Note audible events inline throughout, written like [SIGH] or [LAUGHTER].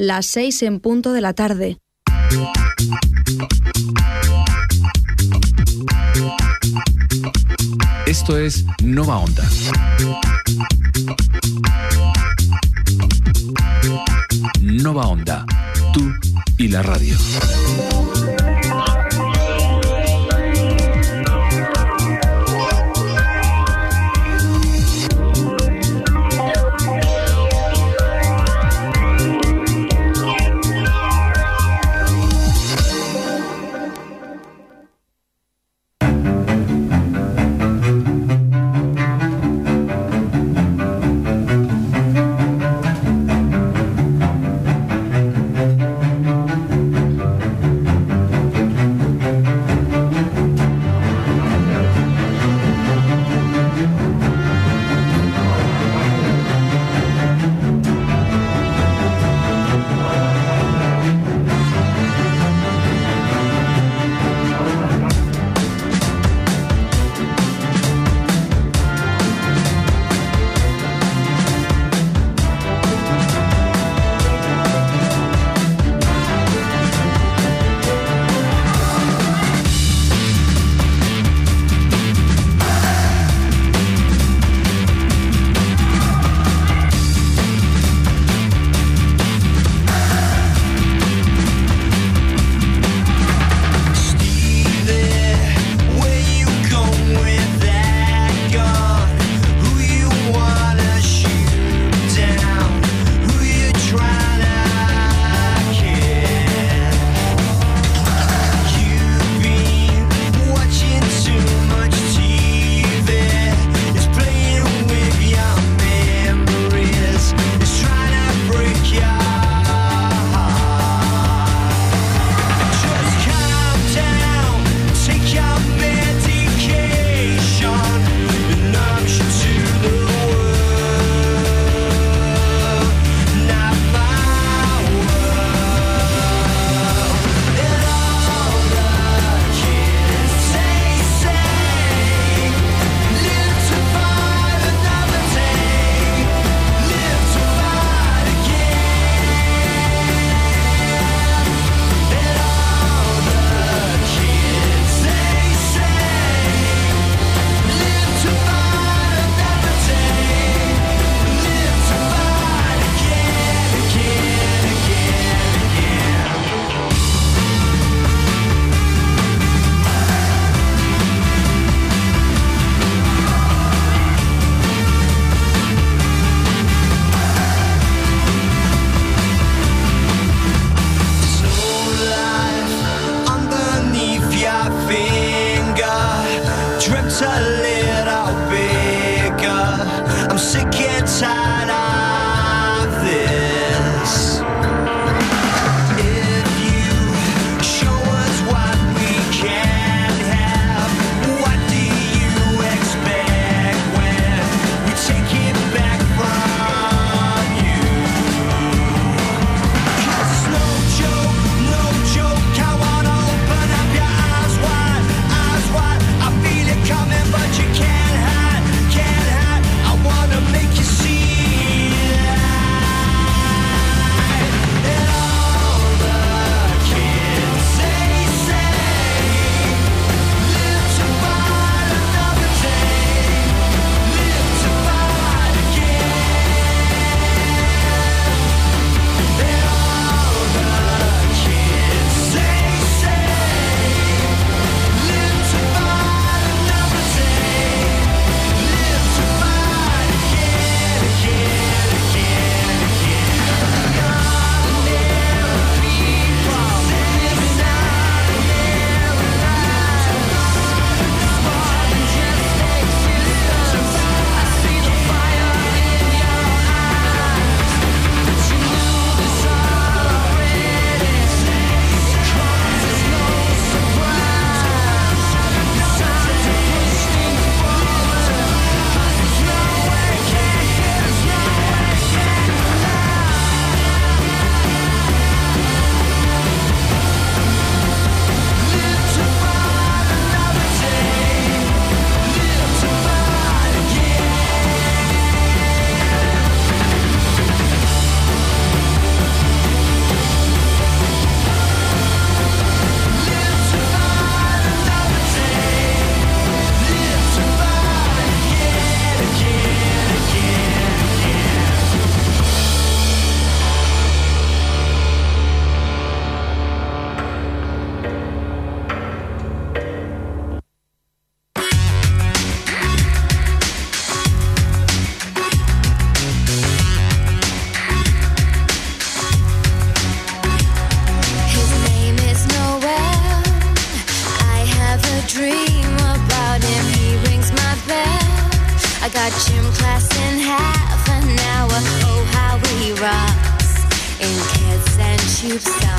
las 6 en punto de la tarde. Esto es Nova Onda. Nova Onda, tú y la radio. you've said.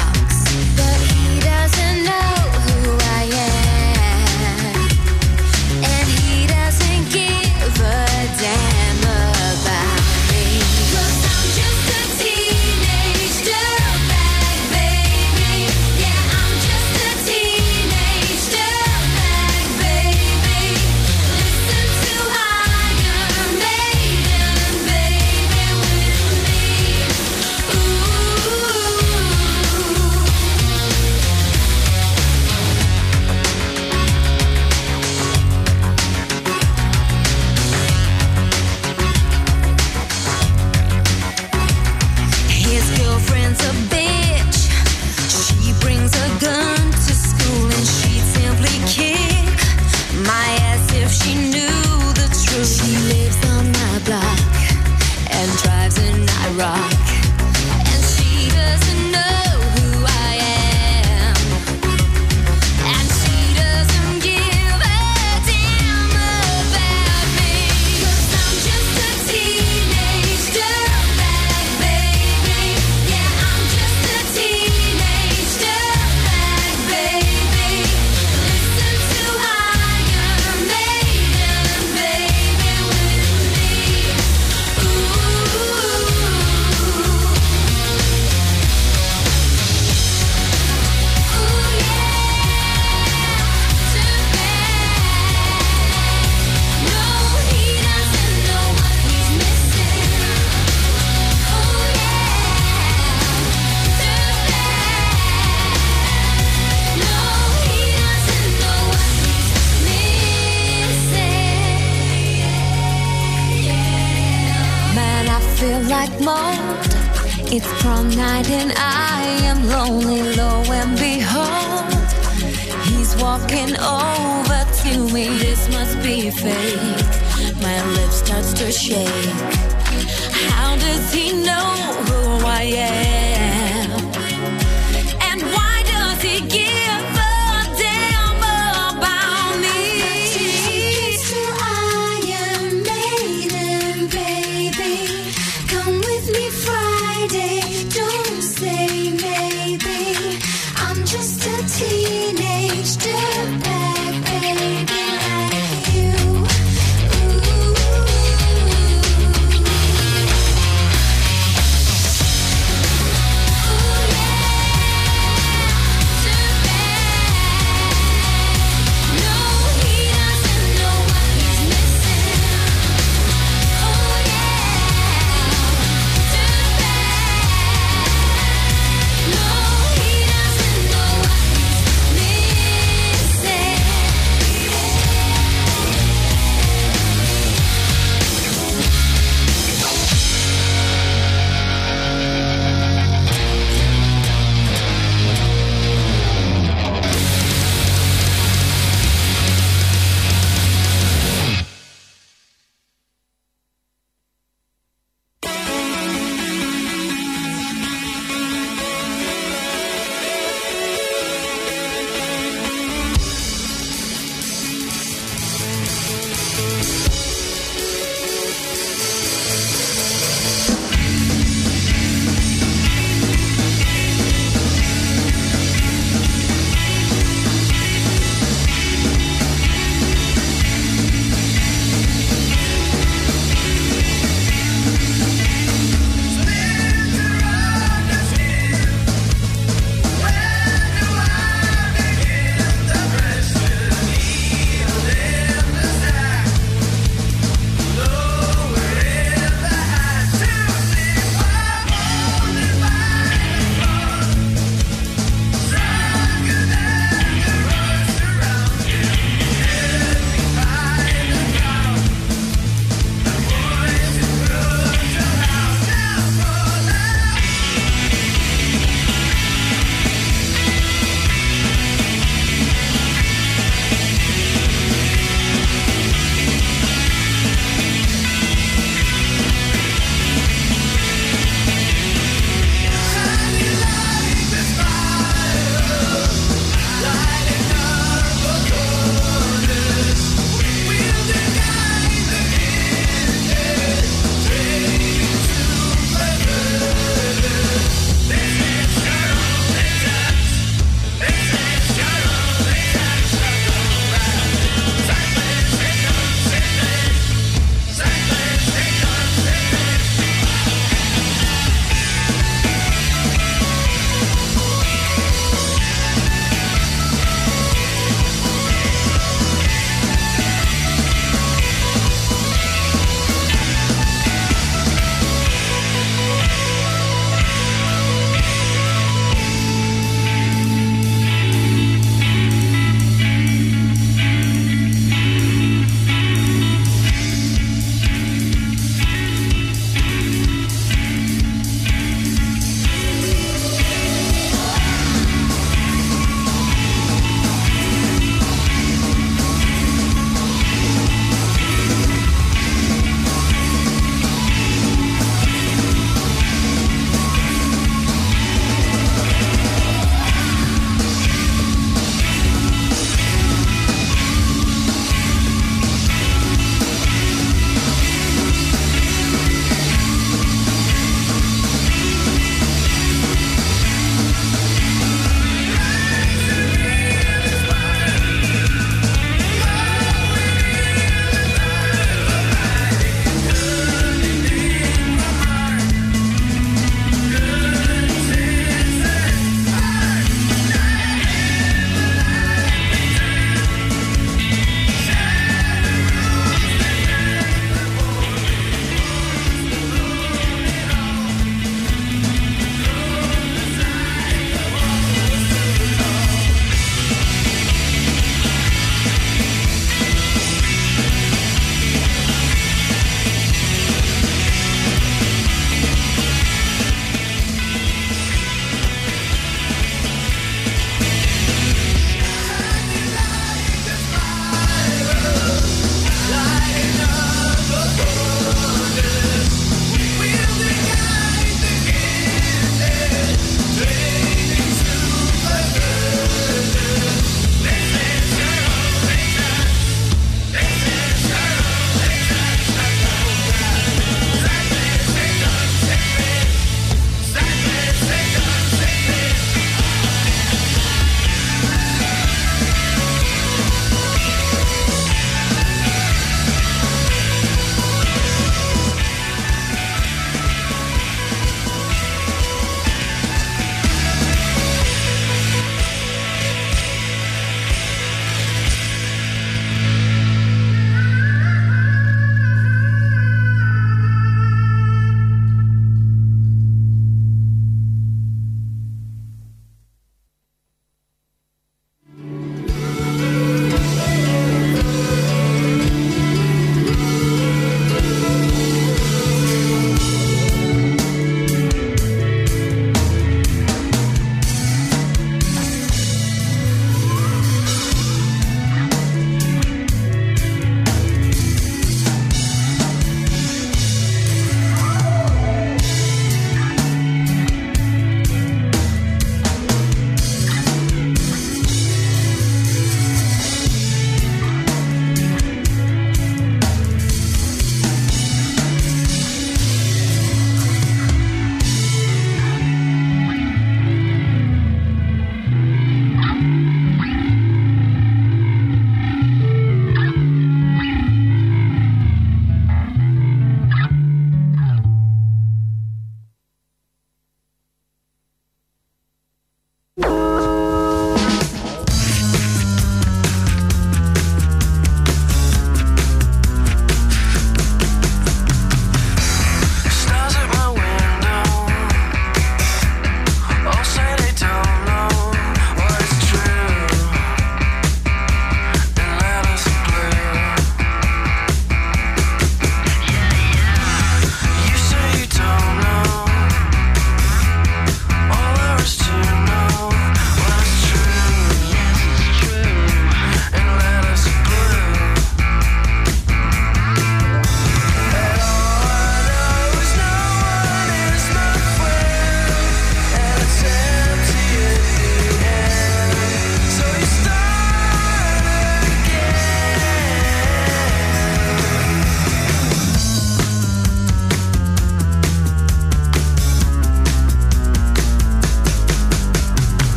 It's prom night and I am lonely, lo and behold. He's walking over to me, this must be fake. My lips starts to shake. How does he know who I am?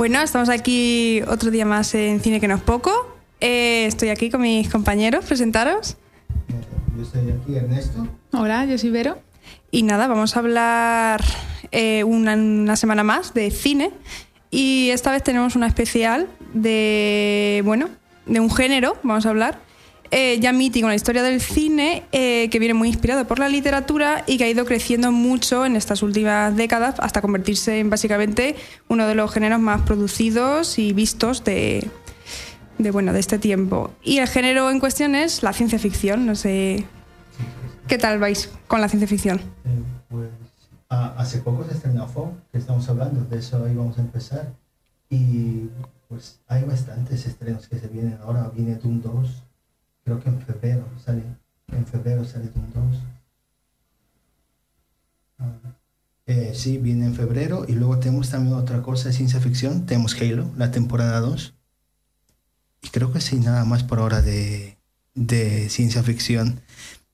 Bueno, estamos aquí otro día más en Cine que no es poco. Eh, estoy aquí con mis compañeros, presentaros. Yo estoy aquí, Ernesto. Hola, yo soy Vero. Y nada, vamos a hablar eh, una, una semana más de cine. Y esta vez tenemos una especial de, bueno, de un género, vamos a hablar, eh, ya mítico en la historia del cine, eh, que viene muy inspirado por la literatura y que ha ido creciendo mucho en estas últimas décadas hasta convertirse en básicamente uno de los géneros más producidos y vistos de, bueno, de este tiempo. Y el género en cuestión es la ciencia ficción. No sé, ¿qué tal vais con la ciencia ficción? Eh, pues ah, hace poco se estrenó Fog, que estamos hablando, de eso ahí vamos a empezar. Y pues hay bastantes estrenos que se vienen ahora. Viene Doom 2, creo que en febrero sale. En febrero sale Doom 2. Ah, eh, sí, viene en febrero. Y luego tenemos también otra cosa de ciencia ficción. Tenemos Halo, la temporada 2. Y creo que sí, nada más por ahora de, de ciencia ficción.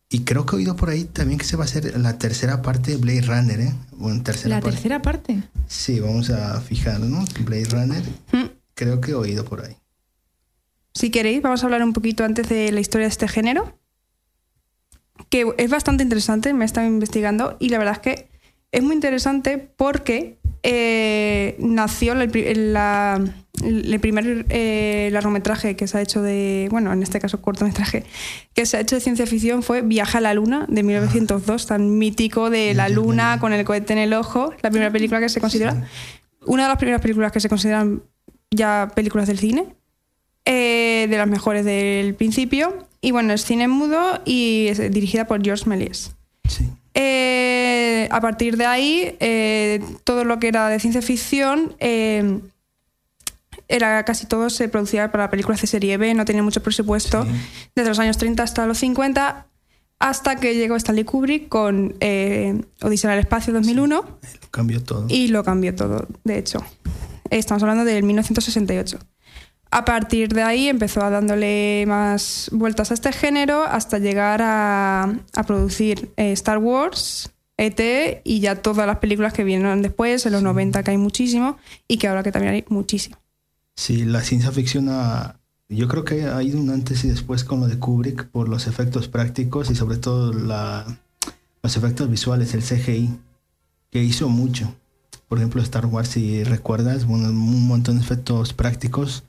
Y creo que he oído por ahí también que se va a hacer la tercera parte de Blade Runner, ¿eh? Bueno, tercera La parte. tercera parte. Sí, vamos a fijarnos. Blade Runner, Mm. creo que he oído por ahí. Si queréis, vamos a hablar un poquito antes de la historia de este género, que es bastante interesante, me he estado investigando y la verdad es que es muy interesante porque eh, nació el, la- el primer eh, largometraje que se ha hecho de, bueno, en este caso cortometraje, que se ha hecho de ciencia ficción fue Viaje a la Luna de 1902, tan mítico de la Luna con el cohete en el ojo, la primera película que se considera, una de las primeras películas que se consideran ya películas del cine eh, de las mejores del principio. Y bueno, es cine mudo y es dirigida por George Méliès. Sí. Eh, a partir de ahí, eh, todo lo que era de ciencia ficción, eh, era casi todo se producía para películas de serie B, no tenía mucho presupuesto, Sí. desde los años 30 hasta los 50, hasta que llegó Stanley Kubrick con eh, Odisea en el Espacio 2001 Eh, Lo cambió todo. y lo cambió todo, de hecho. Estamos hablando del 1968. A partir de ahí empezó a dándole más vueltas a este género hasta llegar a, a producir eh, Star Wars, ET y ya todas las películas que vinieron después, en los 90 que hay muchísimo y que ahora que también hay muchísimo. Sí, la ciencia ficción ha, yo creo que ha ido un antes y después con lo de Kubrick por los efectos prácticos y sobre todo la, los efectos visuales, el CGI, que hizo mucho. Por ejemplo, Star Wars, si recuerdas, bueno, un montón de efectos prácticos.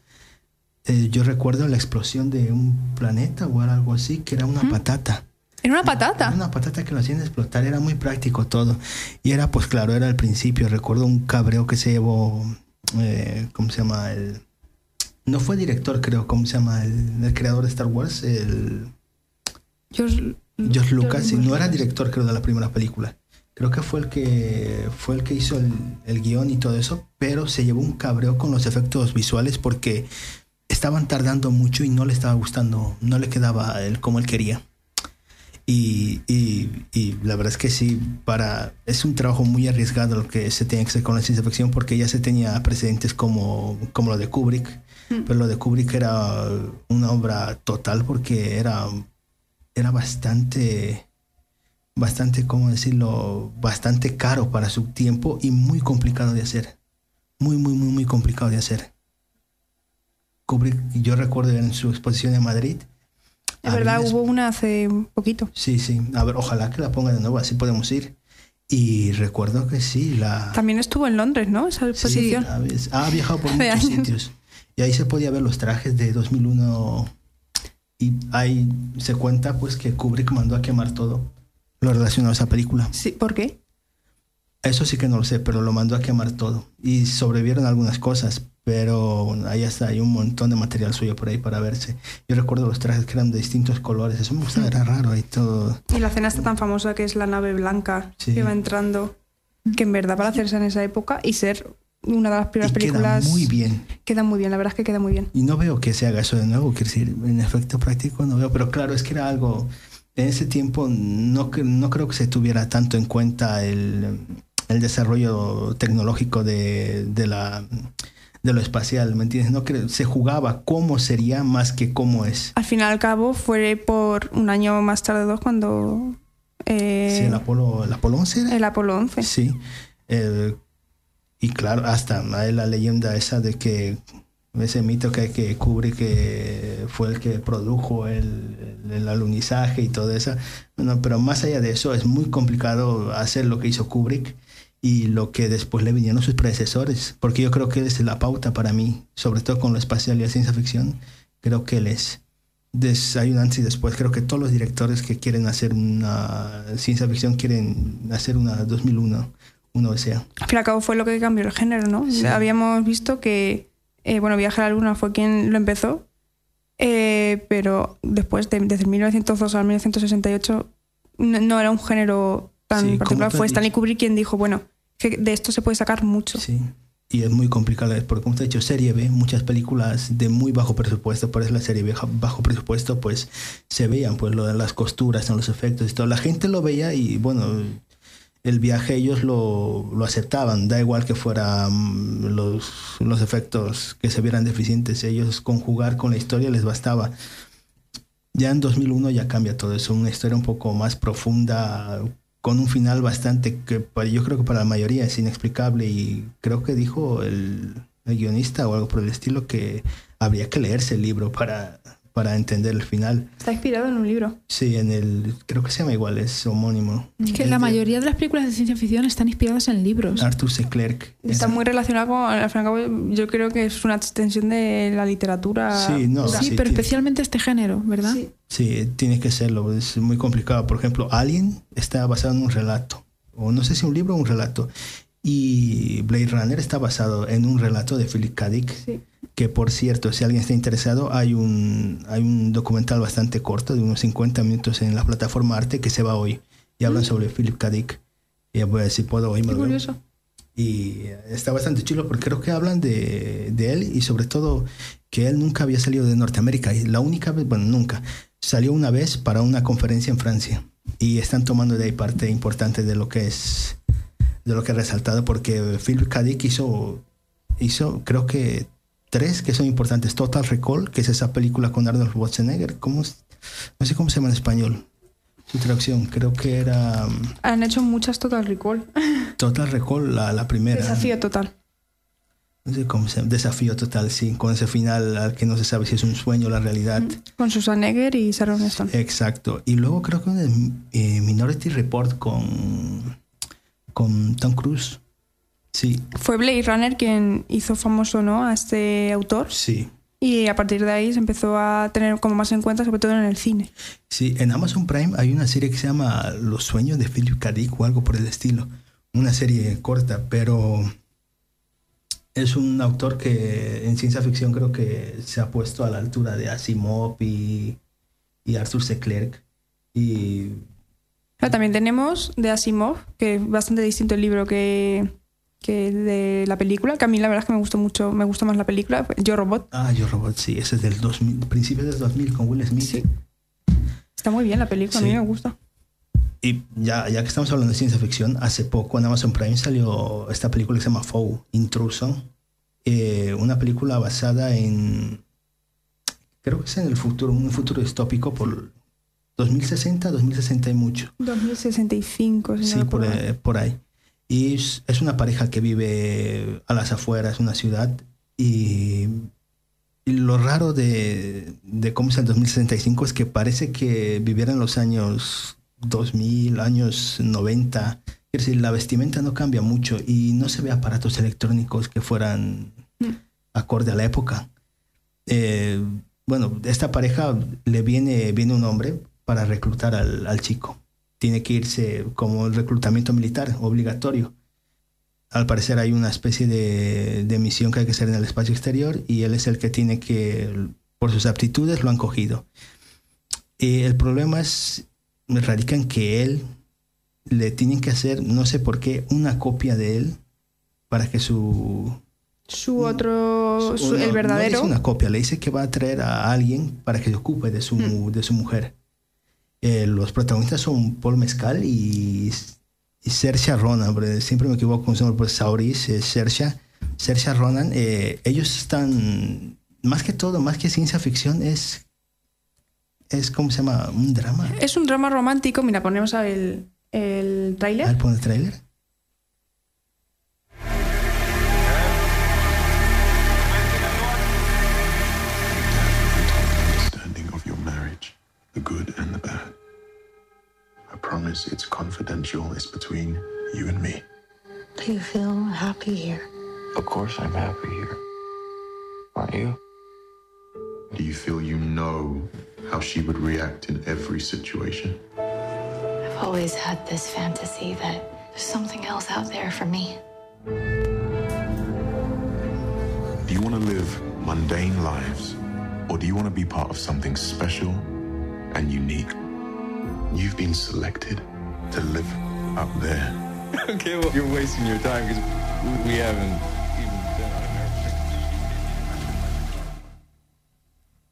Eh, yo recuerdo la explosión de un planeta o algo así, que era una patata. Era una Era patata. una patata que lo hacían explotar, era muy práctico todo. Y era, pues claro, era al principio. Recuerdo un cabreo que se llevó, eh, ¿cómo se llama? El, no fue director, creo, ¿cómo se llama? El, el creador de Star Wars, el George, George Lucas. Y no era director, creo, de la primera película. Creo que fue el que fue el que hizo el, el guion y todo eso, pero se llevó un cabreo con los efectos visuales porque estaban tardando mucho y no le estaba gustando, no le quedaba el, como él quería. Y, y- y la verdad es que sí, para, es un trabajo muy arriesgado lo que se tiene que hacer con la ciencia ficción porque ya se tenía precedentes como, como lo de Kubrick, pero lo de Kubrick era una obra total porque era, era bastante, bastante, ¿cómo decirlo? Bastante caro para su tiempo y muy complicado de hacer. Muy, muy, muy, muy complicado de hacer. Kubrick, yo recuerdo en su exposición en Madrid. Es verdad, hubo una hace poquito. Sí, sí. A ver, ojalá que la ponga de nuevo, así podemos ir. Y recuerdo que sí, la... También estuvo en Londres, ¿no? Esa Sí, exposición. a veces- ha viajado por [LAUGHS] muchos sitios. Y ahí se podía ver los trajes de 2001, Y ahí se cuenta pues que Kubrick mandó a quemar todo lo relacionado a esa película. Sí, ¿Por qué? Eso sí que no lo sé, pero lo mandó a quemar todo. Y sobrevivieron algunas cosas, pero bueno, ahí está, hay un montón de material suyo por ahí para verse. Yo recuerdo los trajes que eran de distintos colores, eso me gustaba, era raro ahí todo. Y la escena está tan famosa que es la nave blanca Sí. que va entrando, que en verdad para hacerse en esa época y ser una de las Y primeras queda películas... muy bien. Queda muy bien, la verdad es que queda muy bien. Y no veo que se haga eso de nuevo, quiero decir, en efecto práctico no veo, pero claro, es que era algo, en ese tiempo no, no creo que se tuviera tanto en cuenta el, el desarrollo tecnológico de, de, la, de lo espacial, ¿me entiendes? No cre- se jugaba cómo sería más que cómo es. Al fin y al cabo fue por un año más tarde dos cuando... eh, Sí, el Apolo, el Apolo 11 era. el Apolo 11. Sí. Eh, y claro, hasta hay la leyenda esa de que ese mito que, que cubre que fue el que produjo el, el, el alunizaje y todo eso. Bueno, pero más allá de eso, es muy complicado hacer lo que hizo Kubrick y lo que después le vinieron sus predecesores, porque yo creo que él es la pauta para mí, sobre todo con lo espacial y la ciencia ficción, creo que él es. Hay un antes y después, creo que todos los directores que quieren hacer una ciencia ficción quieren hacer una 2001, una Odisea. Al fin y al cabo fue lo que cambió el género, ¿no? Sí. Habíamos visto que, eh, bueno, Viaje a la Luna fue quien lo empezó, eh, pero después, de, desde 1902 al 1968, no, no era un género tan Sí, particular. Fue Stanley. Kubrick quien dijo, bueno, que de esto se puede sacar mucho. Sí. Y es muy complicado, porque como te he dicho, serie B, muchas películas de muy bajo presupuesto, por eso la serie B bajo presupuesto, pues se veían pues lo de las costuras, en los efectos y todo. La gente lo veía y bueno, el viaje ellos lo, lo aceptaban, da igual que fueran los, los efectos que se vieran deficientes, ellos conjugar con la historia les bastaba. Ya en 2001 ya cambia todo eso, una historia un poco más profunda, con un final bastante que para- yo creo que para la mayoría es inexplicable y creo que dijo el, el guionista o algo por el estilo que habría que leerse el libro para, para entender el final. Está inspirado en un libro. Sí, en el creo que se llama igual, es homónimo. Es que la de mayoría de las películas de ciencia ficción están inspiradas en libros. Arthur C. Clarke. Está Es- muy relacionado con, al fin y al cabo, yo creo que es una extensión de la literatura. Sí, no, sí, sí, pero tiene- especialmente este género, ¿verdad? Sí. Sí, tiene que serlo, es muy complicado. Por ejemplo, Alien está basado en un relato, o no sé si un libro o un relato. Y Blade Runner está basado en un relato de Philip K. Dick, Sí. que por cierto, si alguien está interesado, hay un, hay un documental bastante corto, de unos 50 minutos en la plataforma Arte, que se va hoy, y hablan sobre Philip K. Dick. Y voy a decir, puedo hoy curioso. Y está bastante chulo porque creo que hablan de, de él y sobre todo que él nunca había salido de Norteamérica. Y la única vez, bueno, nunca, salió una vez para una conferencia en Francia. Y están tomando de ahí parte importante de lo que es, de lo que he resaltado porque Philip K. Dick hizo, hizo, creo que tres que son importantes. Total Recall, que es esa película con Arnold Schwarzenegger. ¿Cómo, no sé cómo se llama en español. Su traducción, creo que era um, Han hecho muchas Total Recall. [LAUGHS] Total Recall, la, la primera. Desafío total. No sé cómo se llama. Desafío total, sí. Con ese final al que no se sabe si es un sueño o la realidad. Con Susan Egger y Sharon Stone. Exacto. Y luego creo que un eh, Minority Report con, con Tom Cruise. Sí, Fue Blade Runner quien hizo famoso ¿no? a este autor sí. y a partir de ahí se empezó a tener como más en cuenta, sobre todo en el cine. Sí, en Amazon Prime hay una serie que se llama Los sueños de Philip K. Dick o algo por el estilo. Una serie corta, pero es un autor que en ciencia ficción creo que se ha puesto a la altura de Asimov y, y Arthur C. Clarke. Y Pero también tenemos de Asimov, que es bastante distinto el libro que, que de la película, que a mí la verdad es que me gustó mucho, me gusta más la película, Yo Robot. Ah, Yo Robot, sí, ese es del 2000, principios del 2000 con Will Smith. Sí. Está muy bien la película, a mí me gusta. Y ya, ya que estamos hablando de ciencia ficción, hace poco en Amazon Prime salió esta película que se llama Foe, Intruso. Eh, una película basada en. Creo que es en el futuro, un futuro distópico por 2060, 2060 y mucho. 2065, si Sí, no por, eh, por ahí. Y es, es una pareja que vive a las afueras, una ciudad. Y, y lo raro de, de cómo es el 2065 es que parece que viviera en los años 2000, años 90. Es decir, la vestimenta no cambia mucho y no se ve aparatos electrónicos que fueran Mm. acorde a la época. Eh, bueno, esta pareja le viene, viene un hombre para reclutar al, al chico. Tiene que irse como el reclutamiento militar obligatorio. Al parecer hay una especie de, de misión que hay que hacer en el espacio exterior y él es el que tiene que, por sus aptitudes, lo han cogido. Y el problema es, radica en que él le tienen que hacer, no sé por qué, una copia de él para que su... Su otro, su- no, el no verdadero. le dice una copia, le dice que va a traer a alguien para que se ocupe de su, Hmm. de su mujer. Eh, los protagonistas son Paul Mescal y, y Ronan, siempre me equivoco con su nombre, pues Sauris, eh, Saoirse, Saoirse Ronan. eh, ellos están, más que todo, más que ciencia ficción, es, es ¿cómo se llama? Un drama. Es un drama romántico. Mira, ponemos el, el tráiler. ver, pon el tráiler. the good and the bad. I promise it's confidential, it's between you and me. Do you feel happy here? Of course I'm happy here. Aren't you? Do you feel you know how she would react in every situation? I've always had this fantasy that there's something else out there for me. Do you want to live mundane lives, or do you want to be part of something special and unique? You've been selected to live up there. [LAUGHS] Okay, well, you're wasting your time because we haven't even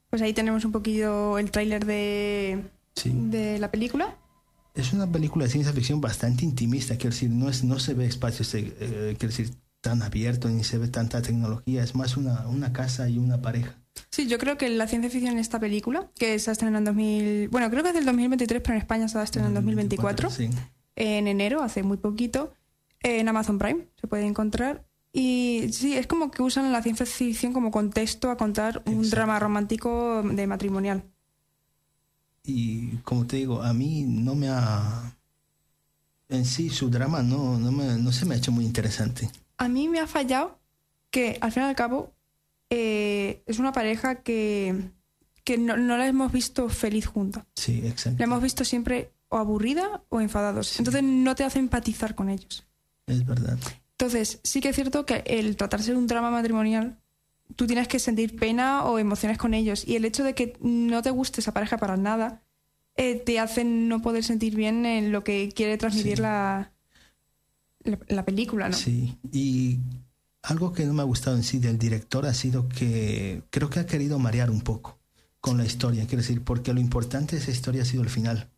Pues ahí tenemos un poquillo el tráiler de, Sí. de la película. Es una película de ciencia ficción bastante intimista, quiero decir, no, es, no se ve espacio, se- eh, quiero decir, tan abierto, ni se ve tanta tecnología, es más una, una casa y una pareja. Sí, yo creo que la ciencia ficción en esta película, que se ha estrenado en 2000... Bueno, creo que es del 2023, pero en España se va a estrenar en 2024. Sí. En enero, hace muy poquito. En Amazon Prime se puede encontrar. Y sí, es como que usan la ciencia ficción como contexto a contar un Exacto. drama romántico de matrimonial. Y como te digo, a mí no me ha... En sí, su drama no, no, me- no se me ha hecho muy interesante. A mí me ha fallado que, al fin y al cabo, eh, es una pareja que, que no, no la hemos visto feliz junta. Sí, exacto. La hemos visto siempre o aburrida o enfadados. Entonces no te hace empatizar con ellos. Es verdad. Entonces, sí que es cierto que el tratarse de un drama matrimonial, tú tienes que sentir pena o emociones con ellos. Y el hecho de que no te guste esa pareja para nada, eh, te hace no poder sentir bien en lo que quiere transmitir Sí. la, la, la película, ¿no? Sí, y algo que no me ha gustado en sí del director ha sido que creo que ha querido marear un poco con la historia, quiero decir, porque lo importante de esa historia ha sido el final.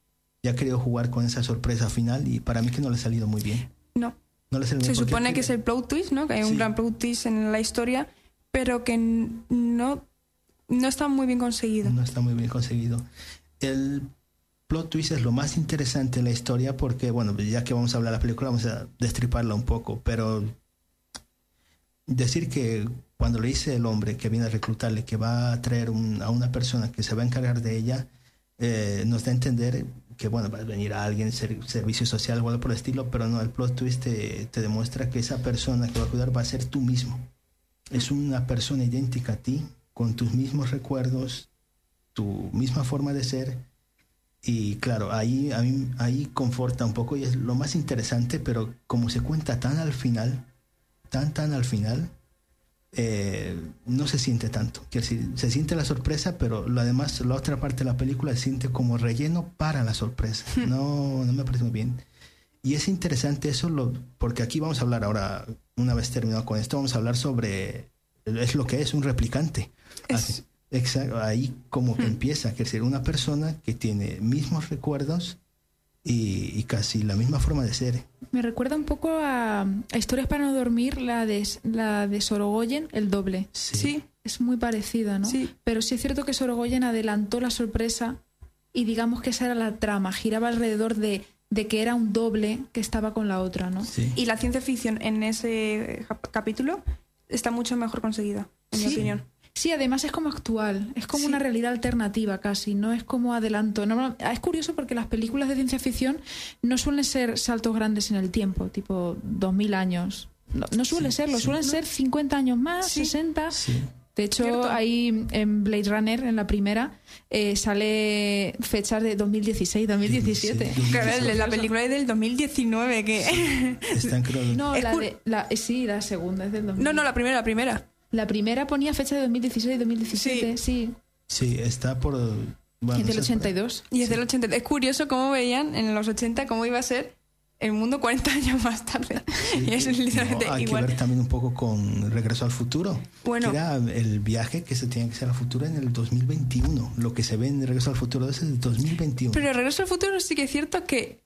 Y ha querido jugar con esa sorpresa final y para mí que no le ha salido muy bien. No. No le ha salido Se porque supone que es el plot twist, ¿no? Que hay un Sí. gran plot twist en la historia, pero que no, no está muy bien conseguido. No está muy bien conseguido. El plot twist es lo más interesante en la historia porque, bueno, ya que vamos a hablar de la película, vamos a destriparla un poco, pero decir que cuando le dice el hombre que viene a reclutarle que va a traer a una persona que se va a encargar de ella, eh, nos da a entender que, bueno, va a venir a alguien, ser- servicio social o algo por el estilo, pero no, el plot twist te, demuestra que esa persona que va a cuidar va a ser tú mismo. Es una persona idéntica a ti, con tus mismos recuerdos, tu misma forma de ser. Y claro, ahí, ahí conforta un poco y es lo más interesante, pero como se cuenta tan al final, tan, tan al final, eh, no se siente tanto. Quiero decir, se siente la sorpresa, pero lo además, la otra parte de la película se siente como relleno para la sorpresa. No, no me parece muy bien. Y es interesante eso, lo, porque aquí vamos a hablar ahora, una vez terminado con esto, vamos a hablar sobre, es lo que es un replicante. Es- Así- Exacto, ahí como que empieza, que ser una persona que tiene mismos recuerdos y, y casi la misma forma de ser. Me recuerda un poco a, a Historias para no dormir, la de, la de Sorogoyen, el doble. Sí, Es muy parecida, ¿no? Sí. Pero sí es cierto que Sorogoyen adelantó la sorpresa y digamos que esa era la trama, giraba alrededor de, de que era un doble que estaba con la otra, ¿no? Sí. Y la ciencia ficción en ese cap- capítulo está mucho mejor conseguida, en mi Sí. opinión. Sí, además es como actual, es como Sí. una realidad alternativa casi, no es como adelanto. Normal- es curioso porque las películas de ciencia ficción no suelen ser saltos grandes en el tiempo, tipo 2000 años. No, no suele Sí, serlo, sí. suelen ser 50 años más, Sí. 60. Sí. De hecho, Cierto. ahí en Blade Runner, en la primera, eh, sale fechas de 2016, 2017. Sí, Claro, la película es del 2019, que... Están [LAUGHS] creo No, Es la de, la, eh, sí, la segunda es del 2000. No, no, la primera, la primera. La primera ponía fecha de 2016, 2017, sí. Sí, está por. Bueno, es del no sé, 82. Y es del 80. Es curioso cómo veían en los 80 cómo iba a ser el mundo 40 [LAUGHS] años más tarde. Sí, y es literalmente no, hay igual. que ver también un poco con Regreso al Futuro. Bueno. Que era el viaje que se tenía que hacer al futuro en el 2021. Lo que se ve en Regreso al Futuro es el 2021. Pero Regreso al Futuro sí que es cierto que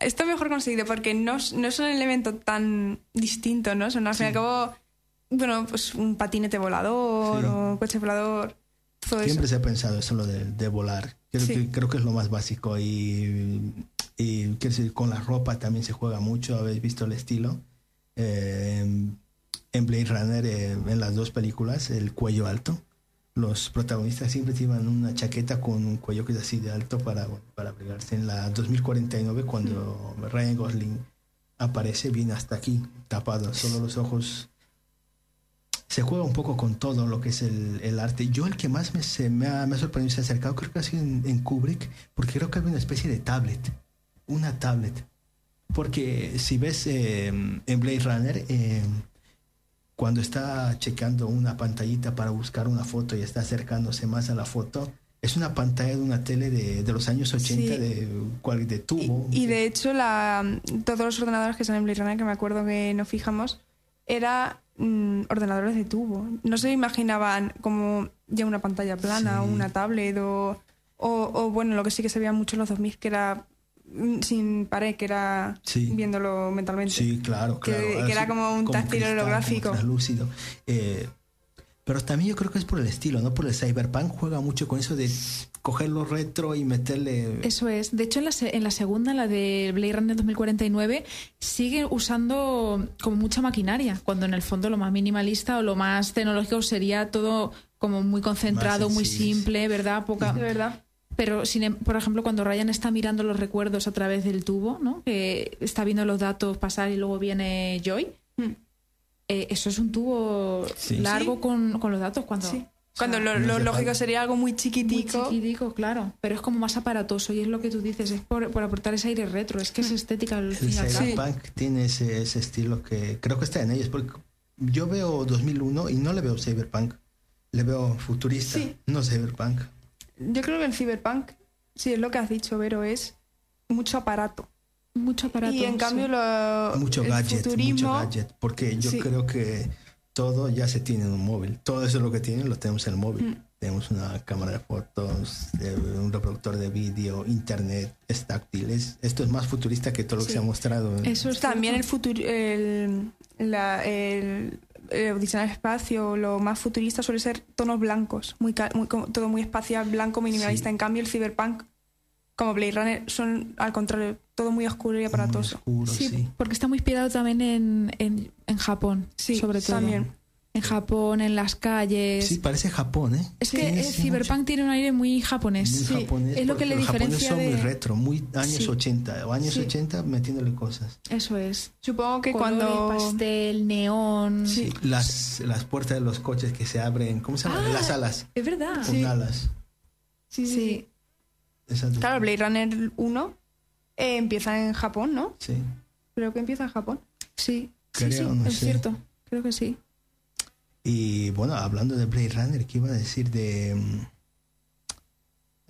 está mejor conseguido porque no, es- no es un elemento tan distinto, ¿no? Son al fin y al cabo, bueno, pues un patinete volador Sí. o un coche volador, todo Siempre eso. se ha pensado eso, lo de, de volar. Creo, Sí. que, creo que es lo más básico. Y, y quiero decir, con la ropa también se juega mucho. Habéis visto el estilo. Eh, en- Blade Runner, eh, en las dos películas, el cuello alto. Los protagonistas siempre llevan una chaqueta con un cuello que es así de alto para, para abrigarse. En la 2049, cuando Ryan Gosling aparece, viene hasta aquí, tapado, solo los ojos se juega un poco con todo lo que es el, el arte. Yo el que más me, se, me, ha, me ha sorprendido y se ha acercado creo que ha sido en, en Kubrick, porque creo que había una especie de tablet, una tablet. Porque si ves eh, en Blade Runner, eh, cuando está checando una pantallita para buscar una foto y está acercándose más a la foto, es una pantalla de una tele de, de los años 80 Sí. de, de tubo. Y de hecho, la, todos los ordenadores que salen en Blade Runner, que me acuerdo que nos fijamos, era mm, ordenadores de tubo. No se imaginaban como ya una pantalla plana Sí. o una tablet o, o, o, bueno, lo que sí que se veía mucho en los 2000, que era mm, sin pared, que era Sí. viéndolo mentalmente. Sí, claro, claro. que era como un táctil cristal, como holográfico. translúcido. Eh, pero también yo creo que es por el estilo, ¿no? Por el cyberpunk juega mucho con eso de cogerlo retro y meterle... Eso es. De hecho, en la, en la segunda, la de Blade Runner 2049, sigue usando como mucha maquinaria, cuando en el fondo lo más minimalista o lo más tecnológico sería todo como muy concentrado, muy simple, ¿verdad? Poca... De verdad. Pero, sin em- por ejemplo, cuando Ryan está mirando los recuerdos a través del tubo, ¿no? Que está viendo los datos pasar y luego viene Joy. Mm. eh, eso es un tubo Sí. largo Sí. Con, con los datos cuando... Sí. o sea, Cuando lo, lógico sería algo muy muy chiquitico. chiquitico, claro, pero es como más aparatoso y es lo que tú dices, es por, por aportar ese aire retro, es que es estética al El cyberpunk tiene ese, ese estilo que creo que está en ellos. Porque yo veo 2001 y no le veo cyberpunk. Le veo futurista, Sí. no cyberpunk. Yo creo que el cyberpunk, sí, es lo que has dicho, Vero, es mucho aparato. Mucho aparato. y en cambio sí. lo, mucho el gadget, futurismo, mucho gadget. Porque yo Sí. creo que todo ya se tiene en un móvil. Todo eso lo que tienen lo tenemos en el móvil. Mm. Tenemos una cámara de fotos, eh, un reproductor de vídeo, internet, es táctil. Es- esto es más futurista que todo lo que se ha mostrado. Eso es también el futuro, el, la, el, espacio, lo más futurista suele ser tonos blancos, muy, muy todo muy espacial, blanco, minimalista. Sí. En cambio, el cyberpunk, como Blade Runner, son al contrario, todo muy oscuro y muy aparatoso. oscuro, Sí, sí. porque está muy inspirado también en, en, en Japón, Sí, sobre todo. también. En Japón, en las calles. Sí, parece Japón, ¿eh? Es que el cyberpunk tiene un aire muy japonés. muy Sí, japonés, es lo que le los japoneses diferencia son de... muy retro, muy años Sí. 80, o años Sí. 80 metiéndole cosas. Eso es. Supongo que Colores, cuando... pastel, neón. Sí, las, las puertas de los coches que se abren, ¿cómo se llama? Ah, las alas, Es verdad. con alas. Sí, sí. Claro, Blade Runner 1 eh, empieza en Japón, ¿no? Sí. Creo que empieza en Japón. Sí, sí, Creo, sí, no es sé. cierto. Creo que sí. Y bueno, hablando de Blade Runner, ¿qué iba a decir de mm,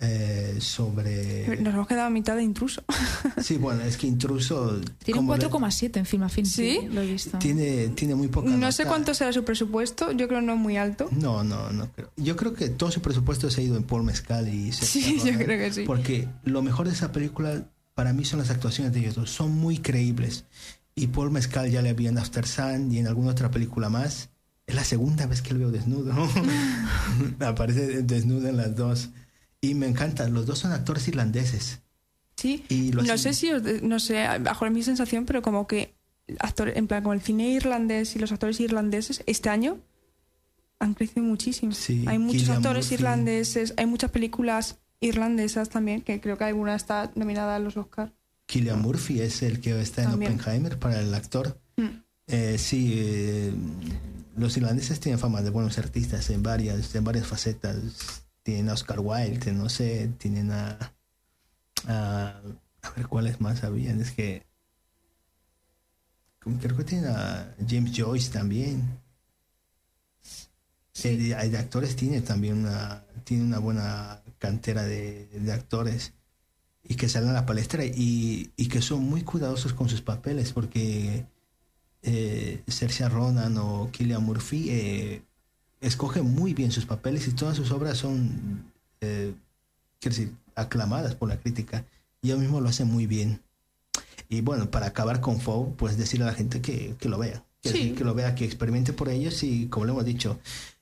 eh, sobre Nos hemos quedado a mitad de intruso. [LAUGHS] sí, bueno, es que intruso Tiene un como le- 4,7 en Film Affinity. ¿Sí? Lo he visto. tiene tiene muy poca No sé cuánto será su presupuesto, yo creo que no es muy alto. No, no, no creo. Yo creo que todo su presupuesto se ha ido en Paul Mescal y Seth Sí, [LAUGHS] yo creo que sí. Porque lo mejor de esa película para mí son las actuaciones de ellos dos. Son muy creíbles. Y Paul Mescal ya le había en After Sun y en alguna otra película más. Es la segunda vez que lo veo desnudo. [LAUGHS] [LAUGHS] Aparece desnudo en las dos. Y me encanta. Los dos son actores irlandeses. Sí. Y no sé si, no sé, bajo mi sensación, pero como que actores, en plan, como el cine irlandés y los actores irlandeses este año han crecido muchísimo. Sí, hay muchos Cillian actores Murphy. irlandeses, hay muchas películas irlandesas también, que creo que alguna está nominada a los Oscars. Killian Murphy es el que está en También. Oppenheimer para el actor. Mm. Eh, sí, eh, los irlandeses tienen fama de buenos artistas en varias, en varias facetas. Tienen a Oscar Wilde, no sé, tienen a, a, a ver cuáles más habían. Es que creo que tienen a James Joyce también. Sí. De, de actores tiene también una, tiene una buena cantera de, de actores y que salen a la palestra y, y, que son muy cuidadosos con sus papeles porque eh, Ronan o Killian Murphy eh, escogen muy bien sus papeles y todas sus obras son eh, quiero decir aclamadas por la crítica y ellos mismos lo hacen muy bien y bueno para acabar con Foe pues decirle a la gente que, que lo vea que, Sí. que lo vea que experimente por ellos y como le hemos dicho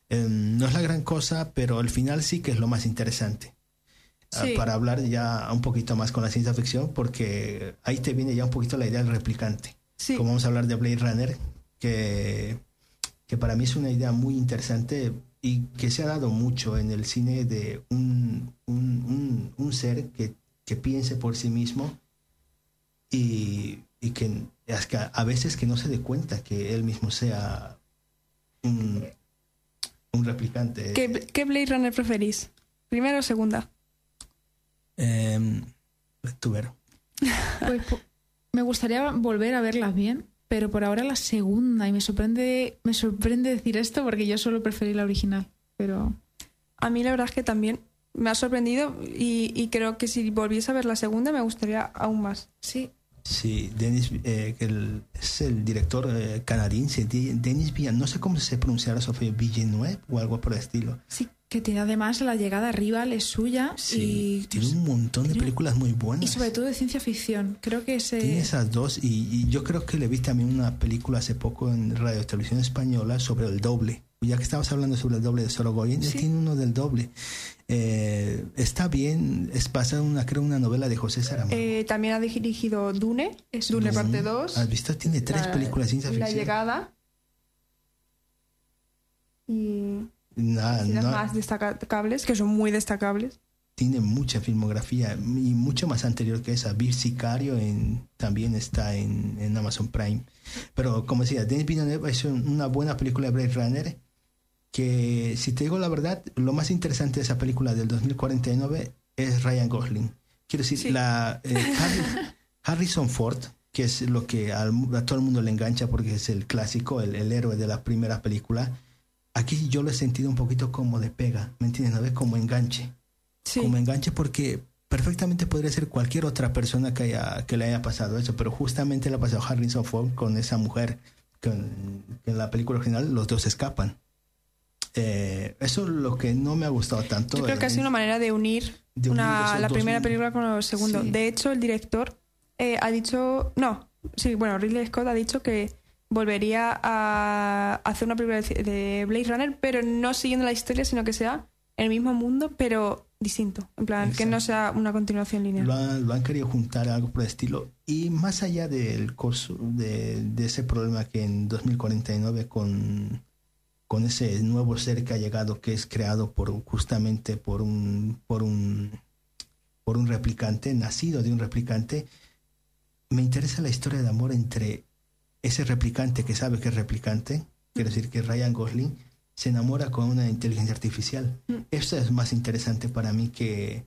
eh, no es la gran cosa pero al final sí que es lo más interesante Ah, para hablar ya un poquito más con la ciencia ficción, porque ahí te viene ya un poquito la idea del replicante. Sí. Como vamos a hablar de Blade Runner, que, que para mí es una idea muy interesante y que se ha dado mucho en el cine de un, un, un- un ser que, que piense por sí mismo y, y que a veces que no se dé cuenta que él mismo sea un, un replicante. ¿Qué, qué Blade Runner preferís? ¿Primera o segunda? Eh, tubero. [LAUGHS] Pues, me gustaría volver a verlas bien, pero por ahora la segunda. Y me sorprende, me sorprende decir esto porque yo solo preferí la original. Pero A mí la verdad es que también me ha sorprendido y, y creo que si volviese a ver la segunda me gustaría aún más. sí, Sí, Denis, eh, el- es el director eh, canadiense, Di- Denis Villeneuve, no sé cómo se pronunciará Sofía Villeneuve o algo por el estilo. sí, que tiene además la llegada rival es suya Sí, y, tiene un montón de tiene- películas muy buenas. y sobre todo de ciencia ficción. Creo que Tiene ese esas dos y, y yo creo que le vi también una película hace poco en Radio Televisión Española sobre el doble. Ya que estabas hablando sobre el doble de Sorogoyen, él Sí. tiene uno del doble. Eh, está bien, es basado en una, creo, una novela de José Saramago. Eh, también ha dirigido Dune, Es Dune Dune. parte 2. ¿Has visto? Tiene tres la- películas de ciencia La ficción. llegada. Y las no- más destacables, que son muy destacables. tiene mucha filmografía y mucho más anterior que esa. Vir Sicario en, también está en, en Amazon Prime. Pero como decía, Denis Villeneuve es un- una buena película de Blade Runner que, si te digo la verdad, lo más interesante de esa película del 2049 es Ryan Gosling. Quiero decir, Sí. la, eh, Harry- Harrison Ford, que es lo que al- a todo el mundo le engancha porque es el clásico, el, el héroe de la primera película. Aquí yo lo he sentido un poquito como de pega, ¿me entiendes? ¿No ves? Como enganche Sí. como enganche porque perfectamente podría ser cualquier otra persona que, haya, que le haya pasado eso, pero justamente le ha pasado Harrison Ford con esa mujer que en, que en la película original los dos escapan. Eh, eso es lo que no me ha gustado tanto. Yo creo que ha sido una manera de unir, de unir una- la primera película con el segundo. Sí. De hecho, el director eh, ha dicho. No, sí, bueno, Ridley Scott ha dicho que volvería a hacer una película de, de Blade Runner, pero no siguiendo la historia, sino que sea en el mismo mundo, pero distinto. En plan, que no sea una continuación lineal. Lo han, lo han querido juntar algo por el estilo. Y más allá del curso, de, de ese problema que en 2049 con, con ese nuevo ser que ha llegado, que es creado por justamente por un, por un, por un replicante, nacido de un replicante, me interesa la historia de amor entre ese replicante que sabe que es replicante, quiero decir que Ryan Gosling se enamora con una inteligencia artificial. Esto es más interesante para mí que,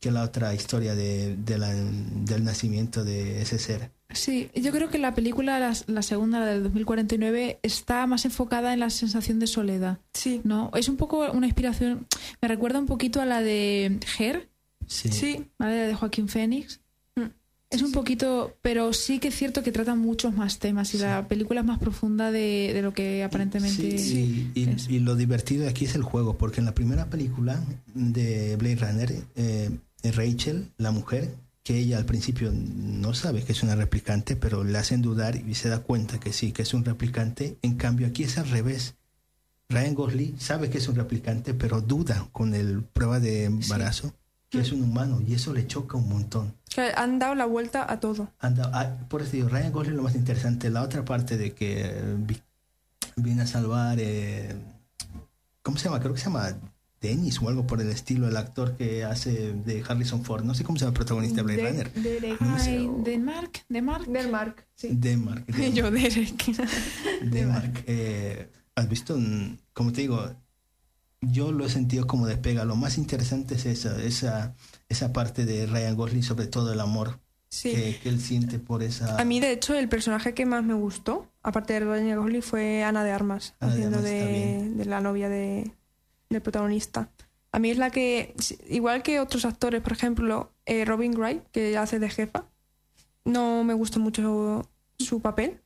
que la otra historia de, de la- del nacimiento de ese ser. Sí, yo creo que la película, la, la segunda, la del 2049, está más enfocada en la sensación de soledad. Sí. ¿no? Es un poco una inspiración, me recuerda un poquito a la de Her, Sí. Sí, ¿vale? de Joaquín Phoenix. Mm. Es un poquito, pero sí que es cierto que trata muchos más temas y la película es más profunda de, de lo que aparentemente Sí, y, y- es. y lo divertido de aquí es el juego, porque en la primera película de Blade Runner, eh, Rachel, la mujer, que ella al principio no sabe que es una replicante, pero le hacen dudar y se da cuenta que sí, que es un replicante. En cambio, aquí es al revés. Ryan Gosling sabe que es un replicante, pero duda con el prueba de embarazo que es un humano y eso le choca un montón. que han dado la vuelta a todo. Anda, ah, por eso digo, Ryan Gosling lo más interesante. La otra parte de que eh, vi- viene a salvar, eh, ¿cómo se llama? Creo que se llama Dennis o algo por el estilo, el actor que hace de Harrison Ford. No sé cómo se llama el protagonista de Blade De- Runner. [LAUGHS] Derek. No sé. Denmark, Denmark. Denmark, sí. Denmark. Denmark. Yo, Derek. Denmark. Eh, has visto, como te digo, yo lo he sentido como despega. Lo más interesante es esa, esa, esa parte de Ryan Gosling, sobre todo el amor Sí. que, que él siente por esa... A mí, de hecho, el personaje que más me gustó, aparte de Ryan Gosling, fue Ana de Armas, Ana de haciendo Armas está de, de la novia de, del protagonista. A mí es la que, igual que otros actores, por ejemplo, eh, Robin Wright, que hace de jefa, no me gustó mucho su papel.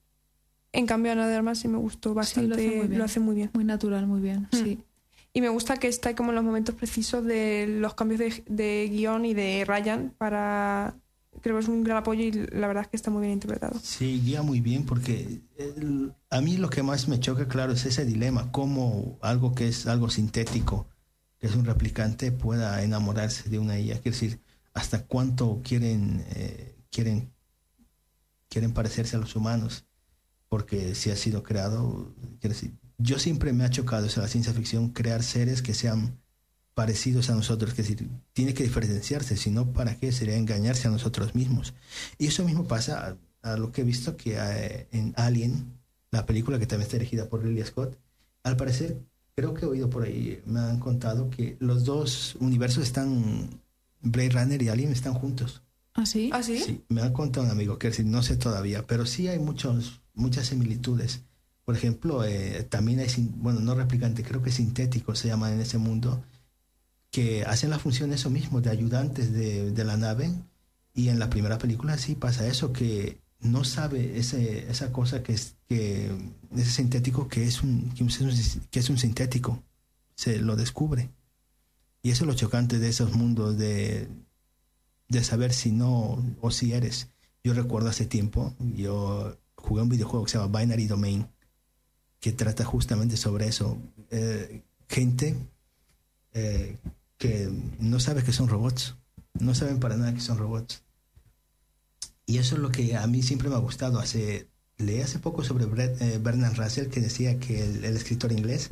En cambio, Ana de Armas sí me gustó Sí, bastante. lo hace muy bien. lo hace muy bien. Muy natural, muy bien. Mm. Sí. Y me gusta que está como en los momentos precisos de los cambios de, de guion y de Ryan para... Creo que es un gran apoyo y la verdad es que está muy bien interpretado. Sí, guía muy bien porque el- a mí lo que más me choca, claro, es ese dilema, cómo algo que es algo sintético, que es un replicante, pueda enamorarse de una IA. Quiero decir, hasta cuánto quieren, eh, quieren, quieren parecerse a los humanos, porque si ha sido creado, quiero decir, yo siempre me ha chocado eso, la ciencia ficción, crear seres que sean parecidos a nosotros, es decir, tiene que diferenciarse, si no, ¿para qué? Sería engañarse a nosotros mismos. Y eso mismo pasa a, a lo que he visto que eh, en Alien, la película que también está dirigida por Ridley Scott, al parecer, creo que he oído por ahí, me han contado que los dos universos están, Blade Runner y Alien están juntos. ¿Ah, sí? ¿Ah, sí? Sí, me ha contado un amigo que decir, no sé todavía, pero sí hay muchos, muchas similitudes. Por ejemplo, eh, también hay, bueno, no replicante, creo que sintéticos se llaman en ese mundo, que hacen la función eso mismo, de ayudantes de, de la nave. Y en la primera película sí pasa eso, que no sabe ese, esa cosa que es, que, ese sintético que es, un, que un, que es un sintético. Se lo descubre. Y eso es lo chocante de esos mundos de, de saber si no o si eres. Yo recuerdo hace tiempo, yo jugué un videojuego que se llama Binary Domain, que trata justamente sobre eso. Eh, gente eh, que no sabe que son robots, no saben para nada que son robots. Y eso es lo que a mí siempre me ha gustado. Hace, leí hace poco sobre Brett, eh, Bernard Russell que decía que el, el escritor inglés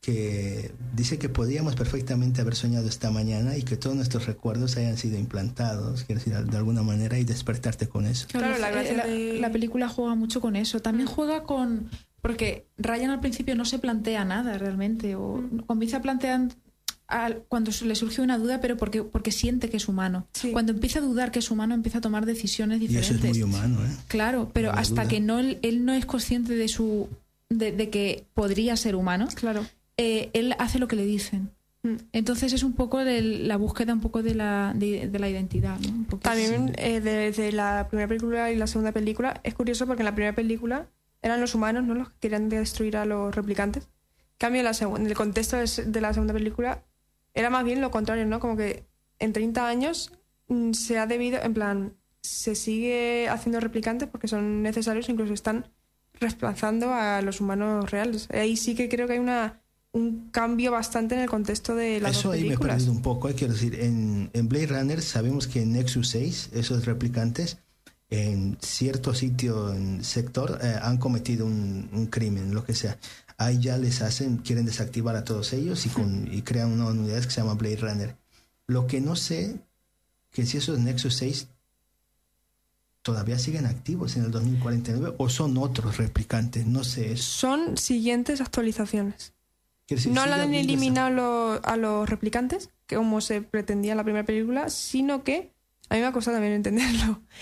que dice que podíamos perfectamente haber soñado esta mañana y que todos nuestros recuerdos hayan sido implantados, quiero decir, de alguna manera y despertarte con eso. Claro, la eh, la, película juega mucho con eso. También Mm. juega con. Porque Ryan al principio no se plantea nada realmente. O Mm. comienza a plantear al- cuando le surge una duda, pero porque, porque siente que es humano. Sí. Cuando empieza a dudar que es humano, empieza a tomar decisiones Y eso diferentes. es muy humano, ¿eh? Claro, pero No hasta duda. que no él, no es consciente de su de, de que podría ser humano, Claro. eh, él hace lo que le dicen. Mm. Entonces es un poco de la búsqueda un poco de la, de, de la identidad. ¿no? Un poco También eh, desde la primera película y la segunda película es curioso porque en la primera película eran los humanos ¿no? los que querían destruir a los replicantes. En cambio, en, la en el contexto de la segunda película era más bien lo contrario, ¿no? Como que en 30 años mm, se ha debido, en plan, se sigue haciendo replicantes porque son necesarios, incluso están reemplazando a los humanos reales. Ahí sí que creo que hay una un cambio bastante en el contexto de las Eso dos ahí me he perdido un poco. eh, Quiero decir, en, en Blade Runner sabemos que en Nexus 6, esos replicantes, en cierto sitio, en sector, eh, han cometido un, un crimen, lo que sea. Ahí ya les hacen, quieren desactivar a todos ellos y, con, y crean una unidad que se llama Blade Runner. Lo que no sé, que si esos Nexus 6 todavía siguen activos en el 2049 o son otros replicantes, no sé. Son siguientes actualizaciones. Decir, no le han eliminado lo- a los replicantes, como se pretendía en la primera película, sino que, a mí me ha costado también entenderlo, [LAUGHS]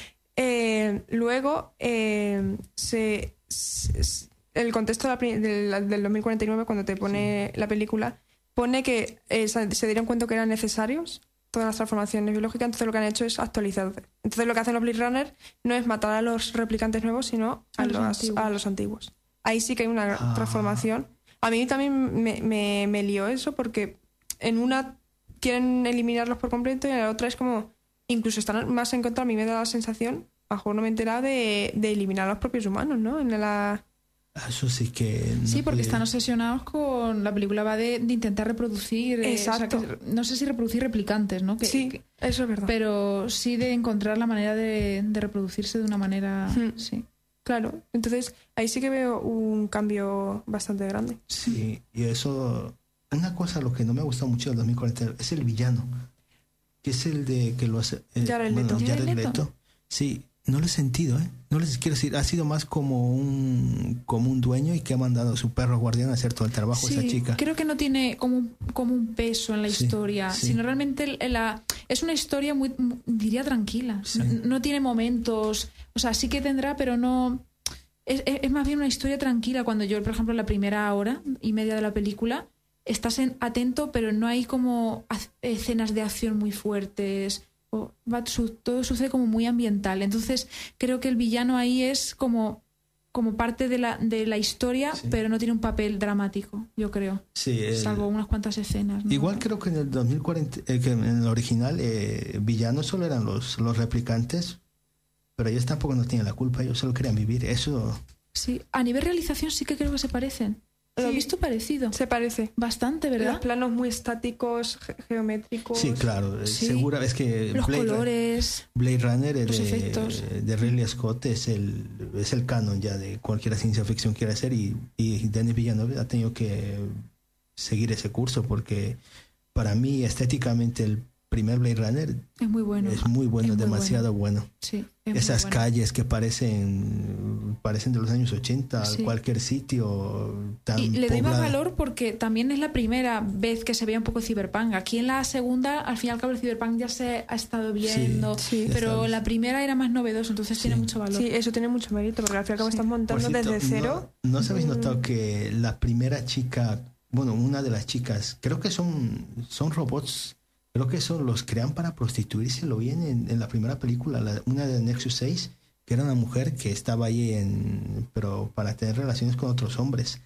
Eh, luego eh, se, se- el contexto de la del, del 2049, cuando te pone la película, pone que eh, se dieron cuenta que eran necesarios todas las transformaciones biológicas, entonces lo que han hecho es actualizarse. Entonces lo que hacen los Blade Runner no es matar a los replicantes nuevos, sino a, A los antiguos. a los antiguos. Ahí sí que hay una Ah. transformación. A mí también me, me, me lió eso porque en una quieren eliminarlos por completo y en la otra es como incluso están más en contra. A mí me da la sensación, bajo no me he enterado, de, de eliminar a los propios humanos, ¿no? En la, Eso sí que... no Sí, porque están obsesionados con. La película va de, de intentar reproducir. eh, o sea, Exacto. que- no sé si reproducir replicantes, ¿no? Que- sí, que- eso es verdad. pero sí de encontrar la manera de, de reproducirse de una manera. Hmm. Sí. Claro, entonces ahí sí que veo un cambio bastante grande. Sí, y eso, una cosa lo que no me ha gustado mucho del 2040 es el villano, que es el de que lo hace eh, Jared Leto. Jared Jared Leto. Leto. Sí, no lo he sentido, ¿eh? No les quiero decir, ha sido más como un, como un dueño y que ha mandado a su perro guardián a hacer todo el trabajo Sí, esa chica. creo que no tiene como, un- como un peso en la Sí, historia, sí. sino realmente la, es una historia muy, mu- diría, tranquila. No, no tiene momentos, o sea, sí que tendrá, pero no... Es, es- es más bien una historia tranquila. Cuando yo, por ejemplo, la primera hora y media de la película, estás en- atento, pero no hay como escenas de acción muy fuertes. O va- su- todo sucede como muy ambiental. Entonces, creo que el villano ahí es como, como parte de la, de la historia, Sí. pero no tiene un papel dramático, yo creo. Sí, el- Salvo unas cuantas escenas. ¿no? Igual creo que en el 2040, eh, que en el original, eh, villanos solo eran los, los replicantes, pero ellos tampoco no tienen la culpa, ellos solo querían vivir. Eso, Sí, a nivel realización sí que creo que se parecen. Lo he visto parecido. Se parece. Bastante, Los ¿verdad? planos muy estáticos, ge- geométricos. sí, claro, eh, Sí. segura, es que Los Blade, colores. Blade Runner eh, los de, efectos. de Ridley Scott es el, es el canon ya de cualquier ciencia ficción quiera hacer y, y Denis Villeneuve ha tenido que seguir ese curso porque para mí estéticamente el primer Blade Runner Es muy bueno. es muy bueno, Es muy demasiado bueno. Sí, es Esas bueno. calles que parecen parecen de los años 80, Sí. cualquier sitio tan Y le doy más valor porque también es la primera vez que se ve un poco cyberpunk. Aquí en la segunda, al fin y al cabo, el cyberpunk ya se ha estado viendo, Sí, pero la primera era más novedoso, entonces tiene mucho valor. Sí, eso tiene mucho mérito, porque al fin y al cabo Sí. estás montando cierto, desde cero. ¿No, ¿no os habéis Mm. notado que la primera chica, bueno, una de las chicas, creo que son, son robots, creo que son los crean para prostituirse, lo vi en, en la primera película, la- una de Nexus 6, que era una mujer que estaba ahí en, pero para tener relaciones con otros hombres.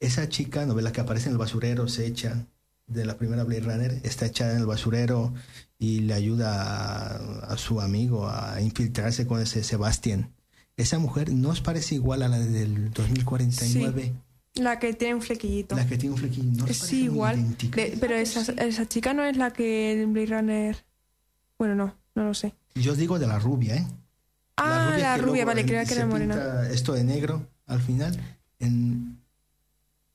Esa chica, novela que aparece en el basurero, se echa de la primera Blade Runner, está echada en el basurero y le ayuda a, a su amigo a infiltrarse con ese Sebastián. Esa mujer no os parece igual a la del 2049, La que tiene un flequillito. la que tiene un flequillo. ¿no os Es igual. De- pero esa, esa chica no es la que en Blade Runner. Bueno, no, no lo sé. Yo digo de la rubia, ¿eh? Ah, la rubia, luego vale, en- creía que era morena. Esto de negro al final. En,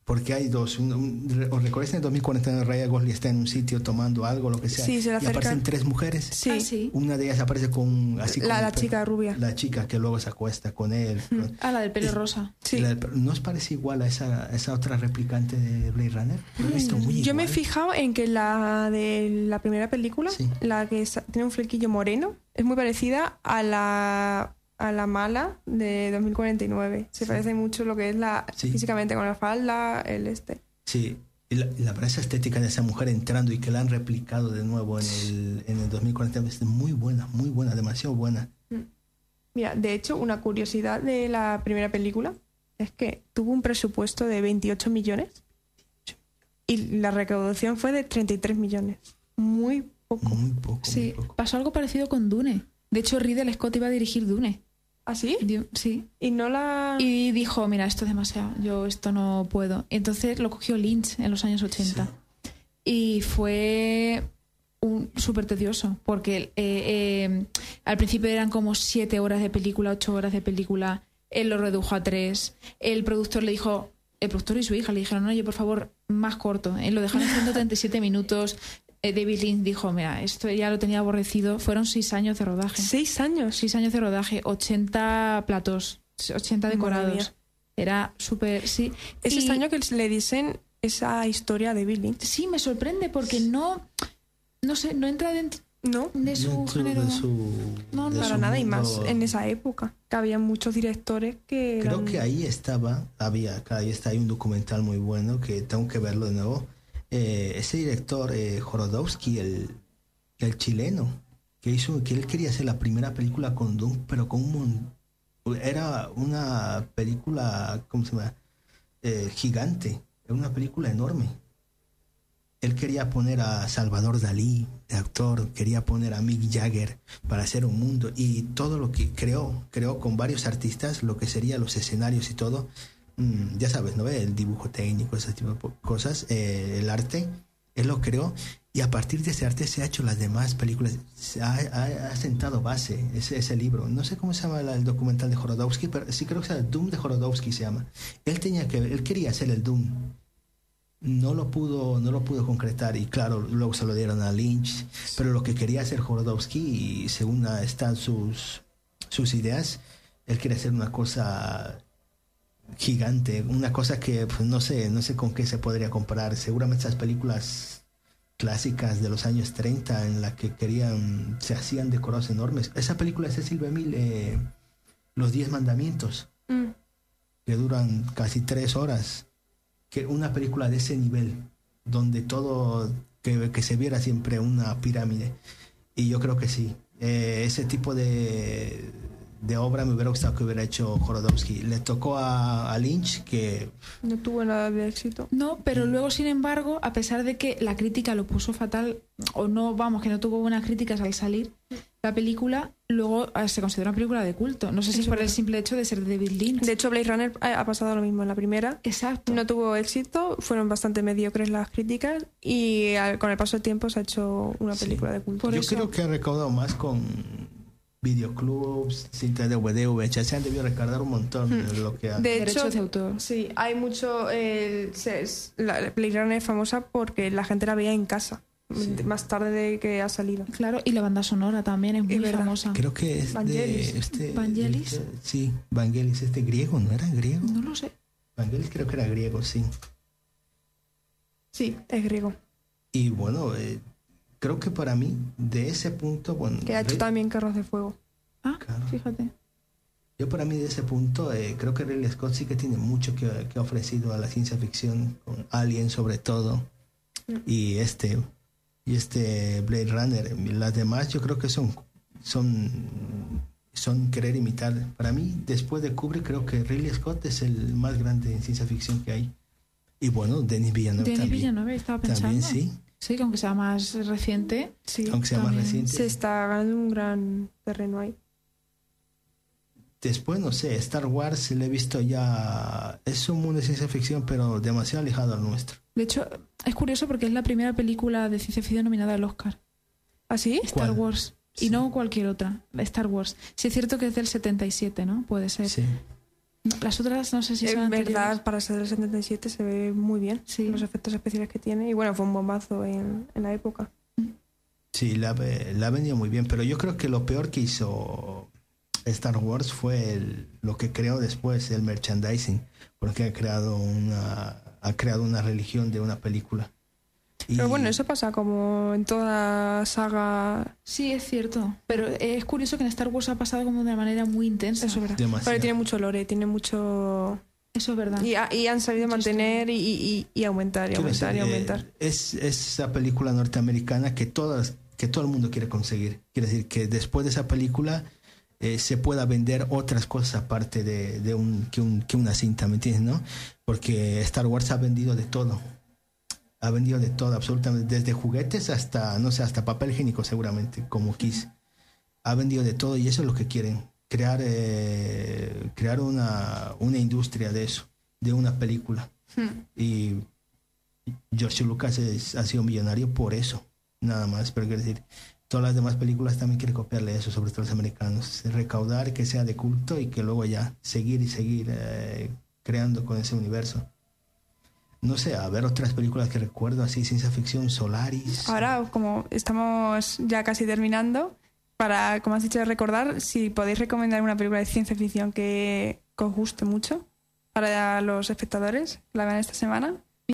porque hay dos. un- un- ¿Os recordáis en el 2049 Raya Gosling está en un sitio tomando algo, lo que sea? Sí, se le y aparecen tres mujeres. Sí, Ah, sí. Una de ellas aparece con así La- con la chica rubia. La chica que luego se acuesta con él. con- Ah, la del pelo Es- rosa. sí. La- ¿No os parece igual a esa, a esa otra replicante de Blade Runner? Lo he visto muy Yo me he fijado en que la de la primera película, Sí. la que tiene un flequillo moreno, es muy parecida a la, a la mala de 2049. Se parece mucho lo que es la Sí. físicamente con la falda, el este. Sí, y la, la esa estética de esa mujer entrando y que la han replicado de nuevo en el, en el 2040 es muy buena, muy buena, demasiado buena. Mira, de hecho, una curiosidad de la primera película es que tuvo un presupuesto de 28 millones y la recaudación fue de 33 millones. Muy poco. Muy poco. muy Sí, poco. pasó algo parecido con Dune. De hecho, Ridley Scott iba a dirigir Dune. ¿Así? Dio- Sí. Y no la... Y dijo, mira, esto es demasiado, yo esto no puedo. Entonces lo cogió Lynch en los años 80. Y fue un súper tedioso, porque eh, eh, al principio eran como siete horas de película, ocho horas de película. Él lo redujo a tres. El productor le dijo, el productor y su hija le dijeron, oye, por favor, más corto. Él lo dejaron en 137 minutos. Eh, David Lynch dijo, mira, esto ya lo tenía aborrecido. Fueron seis años de rodaje. Seis años. Seis años de rodaje, 80 platos, 80 Madre decorados. Era súper, sí. Es Y- extraño que le dicen esa historia de Billy. Sí, me sorprende porque no, no sé, no entra dentro No, de su Dentro género. de su, No, de no. para su nada y más en esa época. Que había muchos directores que... Creo eran- que ahí estaba, había, claro, ahí está, hay un documental muy bueno que tengo que verlo de nuevo. Eh, ese director, eh, Jorodowski, el, el chileno, que hizo, que él quería hacer la primera película con Doom, pero con un era una película, ¿cómo se llama? Eh, gigante, era una película enorme. Él quería poner a Salvador Dalí, de actor, quería poner a Mick Jagger para hacer un mundo y todo lo que creó, creó con varios artistas lo que serían los escenarios y todo. Mm, ya sabes, ¿no? El dibujo técnico, ese tipo de cosas, eh, el arte, él lo creó y a partir de ese arte se ha hecho las demás películas, se ha, ha- ha sentado base ese, ese libro. No sé cómo se llama la- el documental de Jorodowski, pero sí creo que es Doom de Jorodowski se llama. Él tenía que, él quería hacer el Doom no lo pudo no lo pudo concretar y claro luego se lo dieron a Lynch pero lo que quería hacer Jorodowski y según están sus sus ideas, él quiere hacer una cosa gigante, una cosa que pues, no sé, no sé con qué se podría comparar. Seguramente esas películas clásicas de los años 30 en la que querían, se hacían decorados enormes. Esa película es de Silvia Mil, eh, Los Diez Mandamientos, Mm. que duran casi tres horas. Que una película de ese nivel, donde todo, que, que se viera siempre una pirámide. Y yo creo que sí. Eh, ese tipo de, de obra me hubiera gustado que hubiera hecho Jorodowski. Le tocó a, a Lynch, que No tuvo nada de éxito. No, pero luego, sin embargo, a pesar de que la crítica lo puso fatal, o no, vamos, que no tuvo buenas críticas al salir, la película luego eh, se considera una película de culto. No sé si es por el simple hecho de ser de David Lynch. De hecho, Blade Runner ha pasado lo mismo en la primera. Exacto. No tuvo éxito, fueron bastante mediocres las críticas y al- con el paso del tiempo se ha hecho una Sí. película de culto. Por yo eso- creo que ha recaudado más con videoclubs, cintas de DVD, VHS. Se han debido recaudar un montón de lo que ha... De Derechos hecho, de autor. sí, hay mucho. se- es- la Runner es famosa porque la gente la veía en casa, Sí. más tarde de que ha salido. Claro, y la banda sonora también es muy verdad. famosa. Creo que es Vangelis. de este... Vangelis. este- sí, Vangelis, este griego, ¿no era griego? No lo sé. Vangelis creo que era griego, sí. Sí, es griego. Y bueno, eh, creo que para mí, de ese punto, bueno... Que ha hecho también Carros de Fuego. Ah, Claro. fíjate. Yo para mí de ese punto eh, creo que Ridley Scott sí que tiene mucho que, que ha ofrecido a la ciencia ficción, con Alien sobre todo, y este y este Blade Runner. Las demás yo creo que son son son querer imitar. Para mí, después de Kubrick, creo que Ridley Scott es el más grande en ciencia ficción que hay. Y bueno, Denis Villeneuve Denis también. Villeneuve, estaba pensando. También sí, Sí, que aunque sea más reciente. Sí, aunque sea más reciente. se está ganando un gran terreno ahí. Después, no sé, Star Wars le he visto ya... Es un mundo de ciencia ficción, pero demasiado alejado al nuestro. De hecho, es curioso porque es la primera película de ciencia ficción nominada al Oscar. ¿Ah, sí? Star ¿Cuál? Wars. Y no cualquier otra. Star Wars. Sí, es cierto que es del 77, ¿no? Puede ser. Sí. Las otras no sé si Es son anteriores. verdad, para ser del 77 se ve muy bien Sí. los efectos especiales que tiene. Y bueno, fue un bombazo en, en la época. Sí, la, ha- la ha vendido muy bien, pero yo creo que lo peor que hizo Star Wars fue el- lo que creó después, el merchandising, porque ha creado una, ha creado una religión de una película. Y- Pero bueno, eso pasa como en toda saga. Sí, es cierto. Pero es curioso que en Star Wars ha pasado como de una manera muy intensa. Eso es verdad. Demasiado. Pero tiene mucho lore, tiene mucho. Eso es verdad. Y, ha- y han sabido Mucho mantener y, y- y aumentar y aumentar y decir, eh, aumentar. es, es esa película norteamericana que todas que todo el mundo quiere conseguir. Quiere decir que después de esa película eh, se pueda vender otras cosas aparte de, de un, que, un- que una cinta, ¿me entiendes? ¿no? Porque Star Wars ha vendido de todo. Ha vendido de todo, absolutamente. Desde juguetes hasta, no sé, hasta papel higiénico seguramente, como Kiss. Ha vendido de todo y eso es lo que quieren. Crear, eh, crear una, una industria de eso, de una película. Y George Lucas es- ha sido millonario por eso, nada más. Pero quiero decir, todas las demás películas también quieren copiarle eso, sobre todo los americanos. Recaudar, que sea de culto y que luego ya seguir y seguir eh, creando con ese universo. No sé, a ver otras películas que recuerdo así, ciencia ficción, Solaris. Ahora, como estamos ya casi terminando, para, como has dicho, recordar, si podéis recomendar una película de ciencia ficción que, os guste mucho para los espectadores, la vean esta semana.